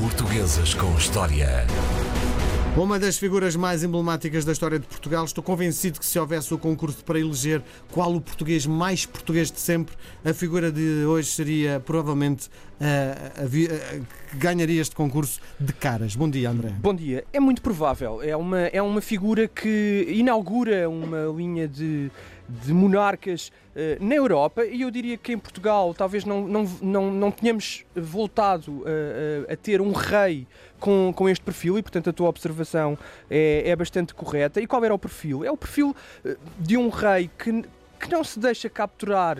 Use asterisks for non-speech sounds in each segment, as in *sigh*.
Portuguesas com História. Uma das figuras mais emblemáticas da história de Portugal, estou convencido que se houvesse o concurso para eleger qual o português mais português de sempre, a figura de hoje seria provavelmente a, a, que ganharia este concurso de caras. Bom dia, André. Bom dia. É muito provável. É uma, é uma figura que inaugura uma linha de de monarcas uh, na Europa e eu diria que em Portugal talvez não, não, não, não tenhamos voltado a, a, a ter um rei com, com este perfil e, portanto, a tua observação é, é bastante correta. E qual era o perfil? É o perfil de um rei que, que não se deixa capturar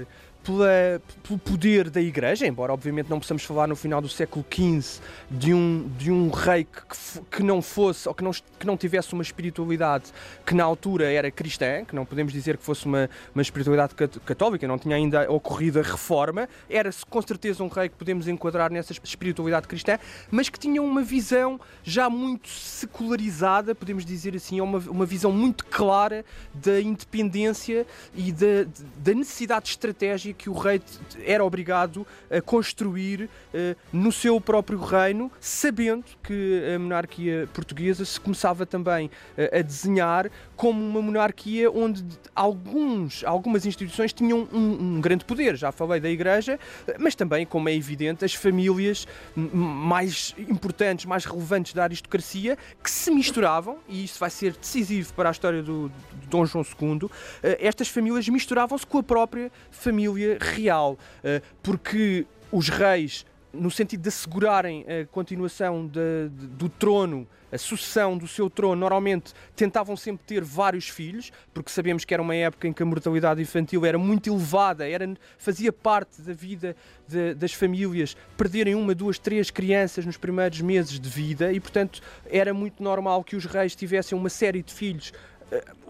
pela, pelo poder da Igreja, embora obviamente não possamos falar no final do século XV de um, de um rei que, que não fosse ou que não, que não tivesse uma espiritualidade que na altura era cristã, que não podemos dizer que fosse uma, uma espiritualidade católica, não tinha ainda ocorrido a reforma, era com certeza um rei que podemos enquadrar nessa espiritualidade cristã, mas que tinha uma visão já muito secularizada, podemos dizer assim, uma, uma visão muito clara da independência e da, da necessidade estratégica que o rei era obrigado a construir uh, no seu próprio reino, sabendo que a monarquia portuguesa se começava também uh, a desenhar como uma monarquia onde alguns, algumas instituições tinham um, um, grande poder. Já falei da Igreja, mas também, como é evidente, as famílias mais importantes, mais relevantes da aristocracia que se misturavam, e isso vai ser decisivo para a história do, do Dom João II. Eh, estas famílias misturavam-se com a própria família real, eh, porque os reis, no sentido de assegurarem a continuação de, de, do trono, a sucessão do seu trono, normalmente tentavam sempre ter vários filhos, porque sabemos que era uma época em que a mortalidade infantil era muito elevada, era, fazia parte da vida de, das famílias perderem uma, duas, três crianças nos primeiros meses de vida e, portanto, era muito normal que os reis tivessem uma série de filhos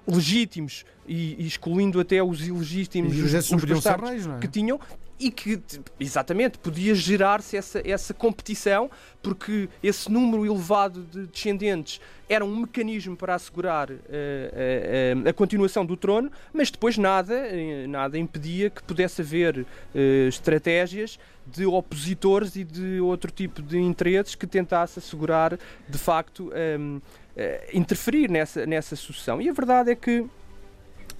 legítimos e, e, excluindo até os ilegítimos e os, os, os reis, é? que tinham e que exatamente podia gerar-se essa, essa competição porque esse número elevado de descendentes era um mecanismo para assegurar uh, uh, uh, a continuação do trono, mas depois nada, nada impedia que pudesse haver estratégias de opositores e de outro tipo de interesses que tentasse assegurar de facto um, interferir nessa, nessa sucessão. E a verdade é que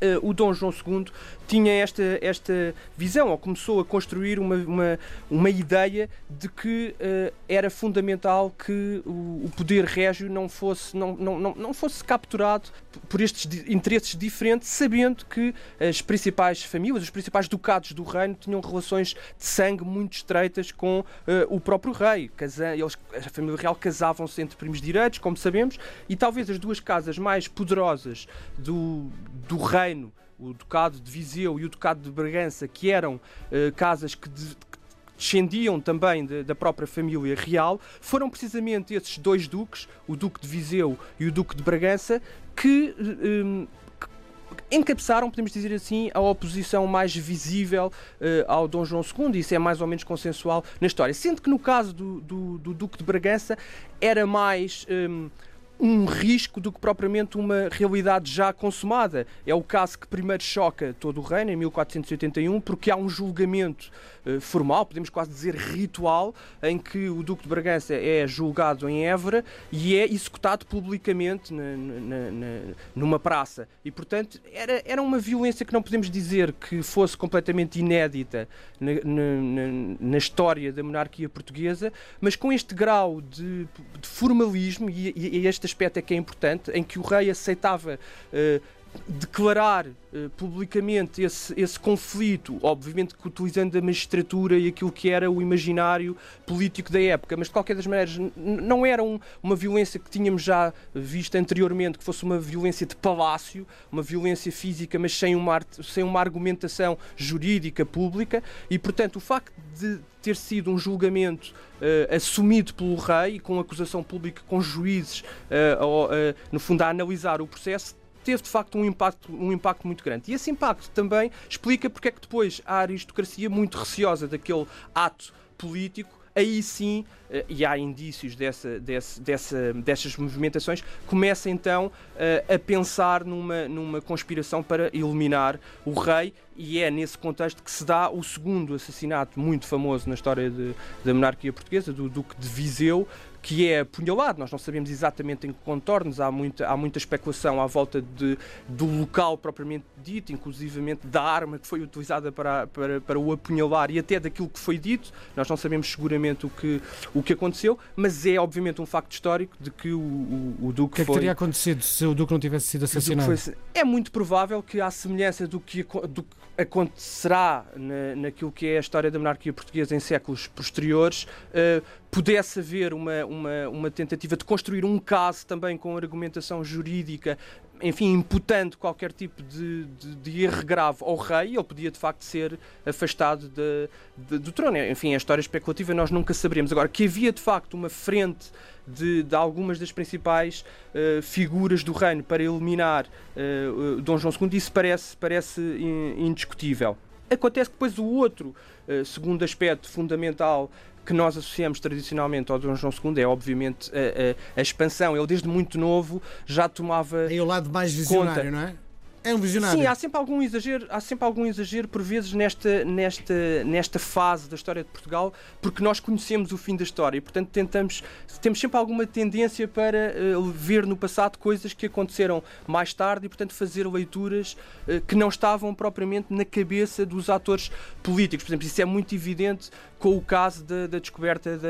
uh, o Dom João II tinha esta, esta visão, ou começou a construir uma, uma, uma ideia de que uh, era fundamental que o, o, poder régio não fosse, não, não, não, não fosse capturado por estes interesses diferentes, sabendo que as principais famílias, os principais ducados do reino tinham relações de sangue muito estreitas com uh, o próprio rei. Eles, a família real casavam-se entre primos direitos, como sabemos, e talvez as duas casas mais poderosas do, do reino o Ducado de Viseu e o Ducado de Bragança, que eram uh, casas que, de, que descendiam também de, da própria família real, foram precisamente esses dois duques, o Duque de Viseu e o Duque de Bragança, que, encabeçaram, podemos dizer assim, a oposição mais visível uh, ao Dom João II, isso é mais ou menos consensual na história. Sendo que no caso do, do, do Duque de Bragança era mais. Um, um risco do que propriamente uma realidade já consumada. É o caso que primeiro choca todo o reino, em 1481, porque há um julgamento uh, formal, podemos quase dizer ritual, em que o Duque de Bragança é julgado em Évora e é executado publicamente na, na, na, numa praça. E, portanto, era, era uma violência que não podemos dizer que fosse completamente inédita na, na história da monarquia portuguesa, mas com este grau de, de formalismo e, e, e este aspecto é que é importante, em que o rei aceitava uh, declarar uh, publicamente esse, esse conflito, obviamente que utilizando a magistratura e aquilo que era o imaginário político da época, mas de qualquer das maneiras não era um, uma violência que tínhamos já visto anteriormente, que fosse uma violência de palácio, uma violência física, mas sem uma, sem uma argumentação jurídica pública, e portanto o facto de ter sido um julgamento uh, assumido pelo rei, com acusação pública, com juízes, uh, no fundo, a analisar o processo, teve de facto um impacto, um impacto muito grande. E esse impacto também explica porque é que depois a aristocracia, muito receosa daquele ato político, aí sim, eh, e há indícios dessa, dessa, dessa, dessas movimentações, começa então eh, a pensar numa, numa conspiração para eliminar o rei, e é nesse contexto que se dá o segundo assassinato muito famoso na história de, da monarquia portuguesa, do Duque de Viseu, que é apunhalado. Nós não sabemos exatamente em que contornos, há muita, há muita especulação à volta de, do local propriamente dito, inclusivamente da arma que foi utilizada para, para, para o apunhalar e até daquilo que foi dito. Nós não sabemos seguramente o que, o que aconteceu, mas é obviamente um facto histórico de que o, o, o Duque O que é que foi... teria acontecido se o Duque não tivesse sido assassinado? Foi- é muito provável que, à semelhança do que, do que acontecerá na, naquilo que é a história da monarquia portuguesa em séculos posteriores, eh, pudesse haver uma, uma, uma tentativa de construir um caso também com argumentação jurídica, enfim, imputando qualquer tipo de, de, de erro grave ao rei, ele podia de facto ser afastado de- de- do trono. Enfim, a história especulativa nós nunca saberemos. Agora, que havia de facto uma frente de, de algumas das principais eh, figuras do reino para eliminar eh, Dom João II, isso parece, parece in- indiscutível. Acontece que depois o outro eh, segundo aspecto fundamental que nós associamos tradicionalmente ao Dom João II é obviamente a, a- a expansão. Ele desde muito novo já tomava É o lado mais visionário, Conta. não é? É um visionário. Sim, há sempre algum exagero, há sempre algum exagero por vezes nesta, nesta, nesta fase da história de Portugal, porque nós conhecemos o fim da história e, portanto, tentamos, temos sempre alguma tendência para eh, ver no passado coisas que aconteceram mais tarde e, portanto, fazer leituras eh, que não estavam propriamente na cabeça dos atores políticos. Por exemplo, isso é muito evidente com o caso da, da descoberta da,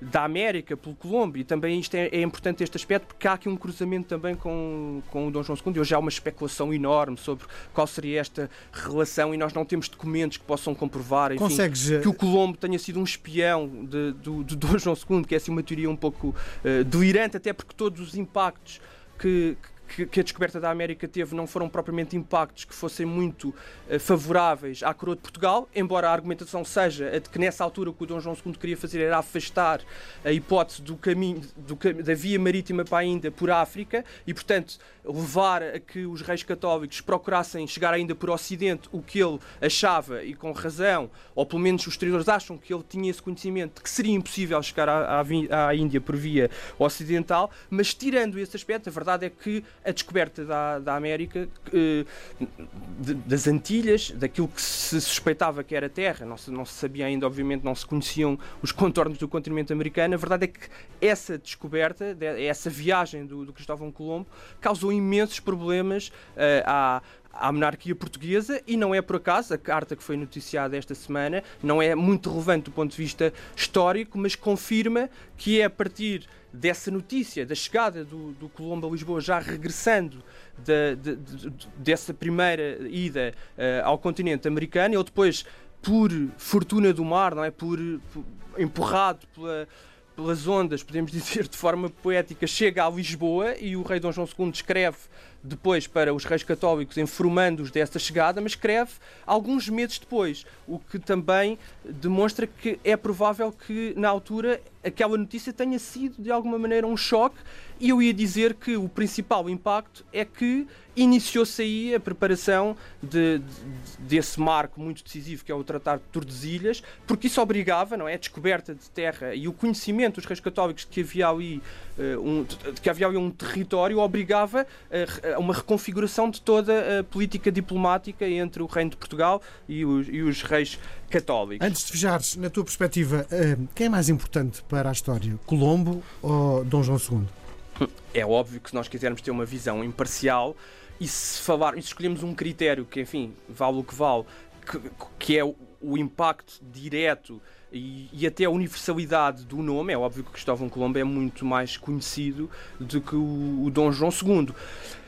da América pelo Colombo e também isto é, é importante este aspecto porque há aqui um cruzamento também com, com o Dom João II e hoje há uma especulação enorme sobre qual seria esta relação e nós não temos documentos que possam comprovar enfim, Consegues. eh, que o Colombo tenha sido um espião de, do, do Dom João II, que é assim uma teoria um pouco eh, delirante, até porque todos os impactos que, que, que a descoberta da América teve não foram propriamente impactos que fossem muito eh, favoráveis à coroa de Portugal, embora a argumentação seja a de que nessa altura o que o Dom João II queria fazer era afastar a hipótese do caminho do da via marítima para a Índia por África e, portanto, levar a que os reis católicos procurassem chegar ainda por Ocidente, o que ele achava, e com razão, ou pelo menos os historiadores acham que ele tinha esse conhecimento de que seria impossível chegar à, à à Índia por via ocidental, mas tirando esse aspecto, a verdade é que a descoberta da, da América, eh, das Antilhas, daquilo que se suspeitava que era terra, não se, não se sabia ainda, obviamente, não se conheciam os contornos do continente americano, a verdade é que essa descoberta, de- essa viagem do, do Cristóvão Colombo, causou imensos problemas eh, à, à monarquia portuguesa e não é por acaso, a carta que foi noticiada esta semana não é muito relevante do ponto de vista histórico, mas confirma que é a partir dessa notícia, da chegada do, do Colombo a Lisboa, já regressando de- de- de- dessa primeira ida eh, ao continente americano, ele depois, por fortuna do mar, não é? por, por- empurrado pela pelas ondas, podemos *laughs* dizer de forma poética, chega a Lisboa e o rei Dom João II escreve depois para os reis católicos, informando-os desta chegada, mas escreve alguns meses depois, o que também demonstra que é provável que, na altura, aquela notícia tenha sido, de alguma maneira, um choque. E eu ia dizer que o principal impacto é que iniciou-se aí a preparação de- de- desse marco muito decisivo que é o Tratado de Tordesilhas, porque isso obrigava, não é, a descoberta de terra e o conhecimento dos reis católicos que havia ali eh, um, que havia ali um território obrigava a, a uma reconfiguração de toda a política diplomática entre o reino de Portugal e os, e os reis católicos. Antes de fechares, na tua perspectiva, eh, quem é mais importante para a história? Colombo ou Dom João II? É óbvio que se nós quisermos ter uma visão imparcial e se falar, e se escolhemos um critério que, enfim, vale o que vale, que, que é o, o impacto direto e, e até a universalidade do nome, é óbvio que Cristóvão Colombo é muito mais conhecido do que o, o Dom João II.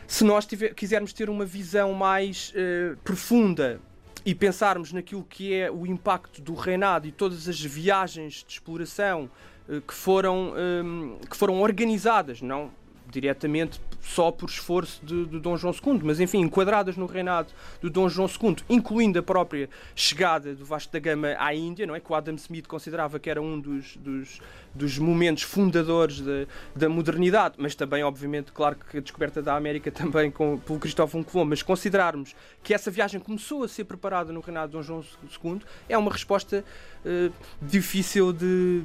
Se nós tiver- quisermos ter uma visão mais eh, profunda e pensarmos naquilo que é o impacto do reinado e todas as viagens de exploração eh, que foram, hum, que foram organizadas, não diretamente só por esforço de, de Dom João II, mas enfim, enquadradas no reinado de Dom João II, incluindo a própria chegada do Vasco da Gama à Índia, não é? que o Adam Smith considerava que era um dos, dos, dos momentos fundadores da, da modernidade, mas também, obviamente, claro que a descoberta da América *laughs* também com, pelo Cristóvão Colombo, mas considerarmos que essa viagem começou a ser preparada no reinado de Dom João II, é uma resposta eh, difícil de.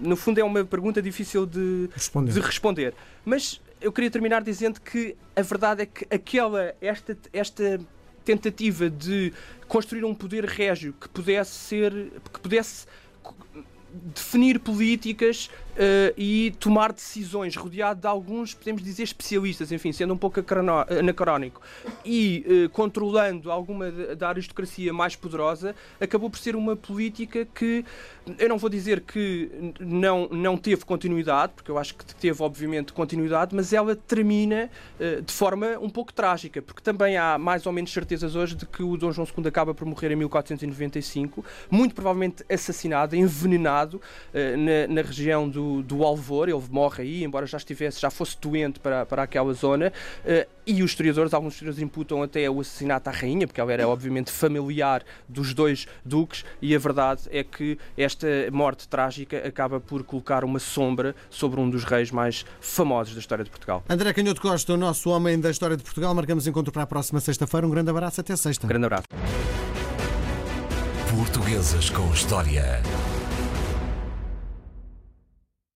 No fundo, é uma pergunta difícil de, Responder. de responder. Mas eu queria terminar dizendo que a verdade é que aquela, esta, esta tentativa de construir um poder régio que pudesse ser, que pudesse definir políticas uh, e tomar decisões rodeado de alguns, podemos dizer, especialistas, enfim, sendo um pouco anacrónico e uh, controlando alguma da aristocracia mais poderosa, acabou por ser uma política que eu não vou dizer que não, não teve continuidade, porque eu acho que teve, obviamente, continuidade, mas ela termina uh, de forma um pouco trágica, porque também há mais ou menos certezas hoje de que o Dom João II acaba por morrer em 1495, muito provavelmente assassinado, envenenado uh, na, na, região do, do Alvor. Ele morre aí, embora já estivesse, já fosse doente para, para aquela zona. Uh, e os historiadores, alguns historiadores imputam até o assassinato à rainha, porque ela era obviamente familiar dos dois duques, e a verdade é que esta morte trágica acaba por colocar uma sombra sobre um dos reis mais famosos da história de Portugal. André Canhoto Costa, o nosso homem da história de Portugal, marcamos encontro para a próxima sexta-feira. Um grande abraço, até sexta. Um grande abraço. Portuguesas com História.